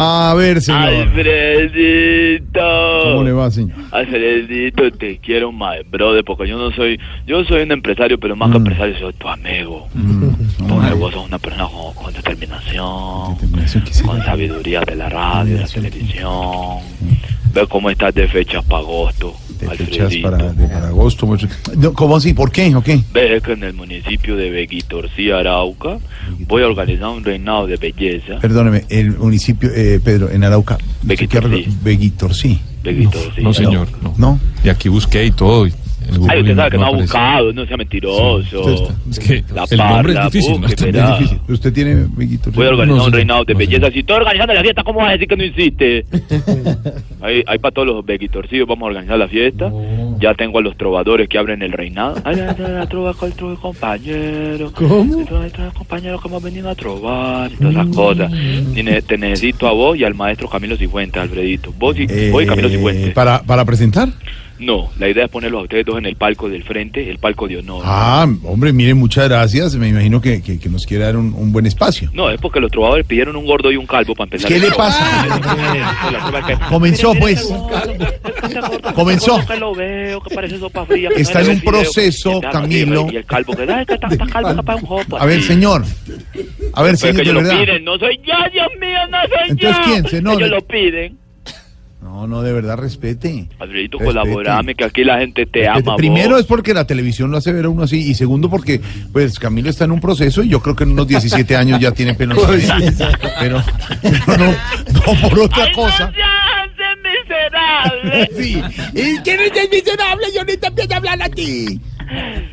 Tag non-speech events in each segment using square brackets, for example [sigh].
A ver, señor. Alfredito. ¿Cómo le va, señor? Alfredito, te quiero más, brother, porque yo no soy, yo soy un empresario, pero más que empresario soy tu amigo. Porque vos sos una persona con, con determinación, con sabiduría de la radio, de la televisión. Ve cómo estás de fechas para agosto, fechas para, de- para agosto. mucho- No, ¿Cómo así? ¿Por qué? ¿O qué? Ves que en el municipio de Beguitorcí, Arauca, voy a organizar un reinado de belleza. Perdóneme, el municipio, eh, Pedro, en Arauca. Beguitor, ¿Qué arreglo? sí. Beguitor, sí. Beguitorcí. No, señor, no. ¿No? Y aquí busqué y todo. y Ay, usted sabe que no ha buscado, no sea mentiroso. Es que La el nombre es difícil. ¿no? ¿Usted tiene Beguitor? Voy a organizar No, un reinado de No, belleza. Si estoy organizando la fiesta, ¿cómo vas a decir que no hiciste? [laughs] hay, hay para todos los bequitorcidos, vamos a organizar la fiesta. Ya tengo a los trovadores que abren el reinado. Ay, ay, ay, la trova con el trova, compañero. ¿Cómo? El compañero que hemos venido a trobar y todas esas cosas. Y ne- te necesito a vos y al maestro Camilo Cifuentes, Alfredito. Vos y, vos y Camilo Cifuentes. Eh, ¿para, ¿Para presentar? No, la idea es ponerlos a ustedes dos en el palco del frente, el palco de honor. Ah, hombre, mire, muchas gracias. Me imagino que, que, que nos quiere dar un, un buen espacio. No, es porque los trovadores pidieron un gordo y un calvo para empezar. ¿Qué le pasa? [laughs] Comenzó, pues. Comenzó. Está no en un proceso, Camilo. Y el calvo que está, calvo, para un. A ver, señor. A ver, señor, de verdad. piden, no soy yo, Dios mío, no soy Entonces, yo. ¿quién? Se- no, ellos lo piden. No, no, de verdad, respete. Alfredito, colaborame, que aquí la gente te Respete. ama. Primero vos. es porque la televisión lo hace ver a uno así. Y segundo porque, pues, Camilo está en un proceso y yo creo que en unos 17 años ya tiene pena. [laughs] Pero, pero no, no por otra Ay, cosa. no seas miserable. [laughs] Sí. ¿Y quién es miserable? Yo ni te empiezo a hablar a ti.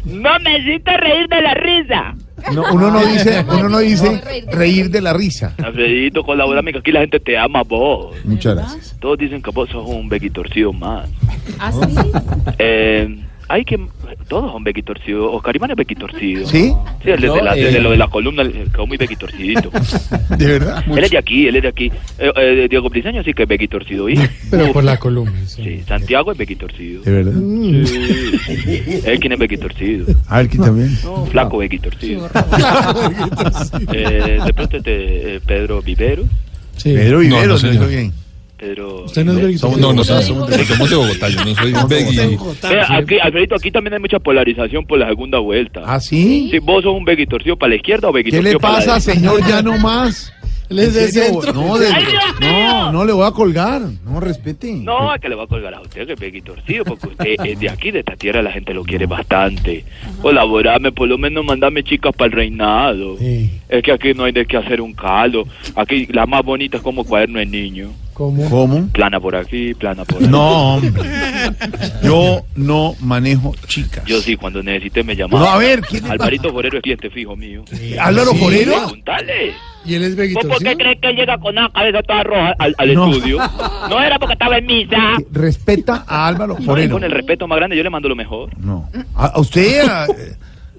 No me hiciste reír de la risa. No, uno no dice, uno no dice [laughs] reír de la risa. Alfredito, colaborame, que aquí la gente te ama vos. Muchas gracias. Todos dicen que vos sos un bequitorcido más. ¿Ah, sí? Eh, hay que... Todos son bequitorcidos. Oscar Iván es bequitorcido. ¿Sí? Sí, el de, No, de la, eh. de lo de la columna eh, quedó muy bequitorcidito. [laughs] ¿De verdad? él es de aquí, él es de aquí. Eh, eh, Diego Briseño sí que es bequitorcido. ¿y? [laughs] Pero por la columna. sí. Sí, Santiago es bequitorcido. ¿De verdad? Sí. Él quién es bequitorcido. A ver, ¿quién también? No, flaco bequitorcido. [laughs] Eh, de pronto este eh, Pedro Viveros. Sí. Pedro No, Viveros, no, ¿lo señor. hizo bien? Pedro Usted no es Viveros. Begui- No, no, somos, somos de, somos de Bogotá. Yo no soy Begui. Aquí, Alfredito, aquí también hay mucha polarización por la segunda vuelta. ¿Ah, sí? Si vos sos un bequitorcido para la izquierda o ¿Qué bequitorcido le para la pasa, señor? Ya no más. Él es de centro. No, de- ¡Ay, Dios mío! no, no le voy a colgar. No, respete. No, es que le va a colgar a usted que es bequitorcido, porque usted es de aquí, de esta tierra, la gente lo quiere bastante. Colaborame, por lo menos mandame chicas para el reinado. Sí. Es que aquí no hay de qué hacer un caldo. Aquí la más bonita es como cuaderno de niño. ¿Cómo? ¿Cómo? Plana por aquí, plana por allá. No, hombre. Yo no manejo chicas. Yo sí, cuando necesité me llamaba. No, a ver, ¿quién le Alvarito Forero es cliente fijo mío. ¿Álvaro ¿Sí? Forero? Preguntale. ¿Y él es ¿Vos por qué crees que él llega con una cabeza toda roja al, al No. estudio? [laughs] No era porque estaba en misa. Respeta a Álvaro No, Forero. con el respeto más grande yo le mando lo mejor. No. ¿A, usted? a- eh,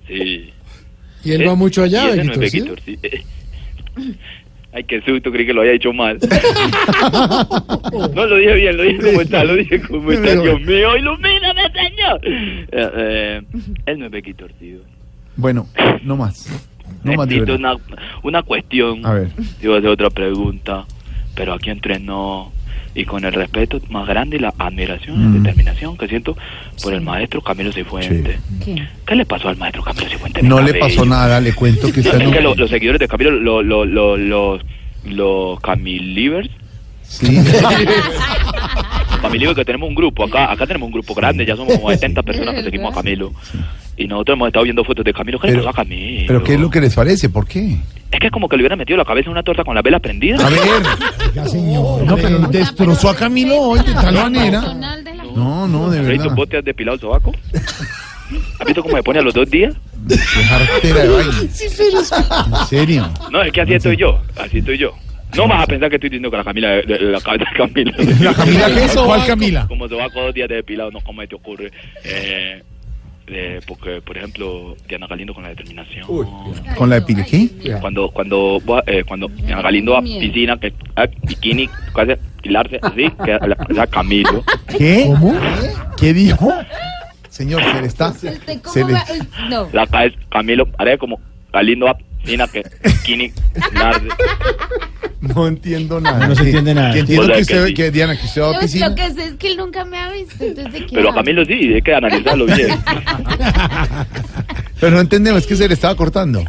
Sí. ¿Y él va mucho allá, ese no es? Bequitor, sí. Ay, qué susto, creí que lo había hecho mal. [laughs] No, lo dije bien, lo dije como está, lo dije como está. Dios mío, ilumíname, señor. Eh, eh, él no es bequitorcido. Bueno, no más. No más Necesito una, una cuestión. A ver. Te iba a hacer otra pregunta, pero aquí entrenó y con el respeto más grande y la admiración y Mm. determinación que siento por el maestro Camilo Cifuentes. ¿Qué? ¿Qué le pasó al maestro Camilo Cifuentes? No le pasó nada, le cuento que está [laughs] Es en que un... lo- los seguidores de Camilo, lo- lo- lo- los, los Camilivers, Sí. [laughs] Camilivers que tenemos un grupo, acá acá tenemos un grupo grande, ya somos como [laughs] 70 personas que seguimos a Camilo. Y nosotros hemos estado viendo fotos de Camilo. ¿Qué le pasó a Camilo? ¿Pero qué es lo que les parece? ¿Por qué? Es que es como que le hubieran metido la cabeza en una torta con la vela prendida. A ver. No, pero destrozó a Camilo hoy de tal manera. De No, no, de ¿Rey, tus verdad. botes has depilado el sobaco? ¿Has visto cómo me pone a los dos días? Dejártela de vaina. [laughs] En serio. No, es que así estoy yo, así estoy yo. No vas a pensar que estoy diciendo que la Camila, de- de- la cabeza de Camila. ¿La Camila qué? ¿Cuál Camila? Como sobaco dos días de depilado, no, ¿cómo te ocurre? Eh, eh, porque, por ejemplo, Diana Galindo con la determinación. ¿Con la de qué? Cuando, cuando, eh, cuando Diana Galindo va a piscina, que a bikini, casi pilarse así, que la, Camilo. ¿Qué? ¿Cómo? ¿Qué dijo? Señor, se le está... ¿cómo Se le... No. La cabeza, Camilo, haré como Galindo va a Mira que Kini Narde. No entiendo nada. No se entiende nada. Que entiendo O sea, que que usted, sí. que Diana, que usted va a Lo, piscina. lo que sé es que él nunca me ha visto, entonces Pero a? Camilo sí, hay que analizarlo [laughs] bien. Pero no entendemos, es que se le estaba cortando.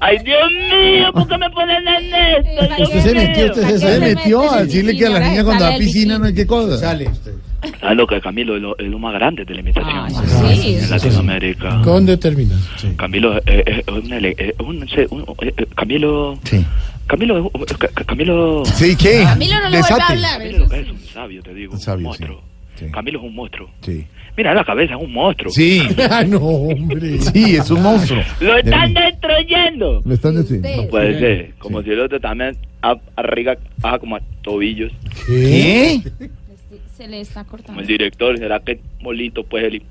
Ay, Dios mío, ¿por qué me ponen en esto? Usted se metió, usted se Se metió a decirle que a la niña cuando va a piscina no hay qué cosa. Sale usted. Ah, lo que Camilo es lo, es lo más grande de la imitación. Ah, sí, en eso Latinoamérica. Con determinación. Camilo eh, eh, es un, eh, un- se- un- eh, eh, Camilo Sí. Camilo Ca- Ca- Camilo Sí, ¿qué? Camilo no le vuelve a hablar. Camilo es un sabio, te digo, Un sabio, un monstruo. sí, sí. Camilo es un monstruo. Sí. Mira la cabeza, es un monstruo. Sí, [laughs] Ah, no, hombre. sí, es un monstruo. Lo están destruyendo. Lo están diciendo. Usted. Puede ser, como si el otro también arriba baja como a tobillos. ¿Qué? Se le está Como cortando. el director, será que molito pues el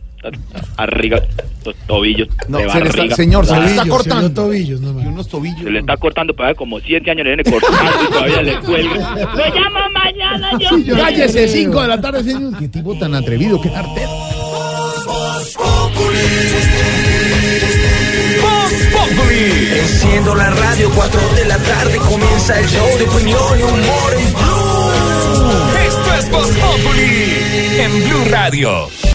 arriba los tobillos No, de se le está, señor, se le está cortando. se le tobillos, no Y unos tobillos. Se le está cortando para como siete años le viene cortando y todavía le cuelga. ¡Lo llamo mañana, mío! Cállese, 5 de la tarde, señor. Qué tipo tan atrevido, qué artero. Enciendo la radio, 4 de la tarde comienza el show de opinión y humor en Blue. Esto es Voz Populi en Blue Radio.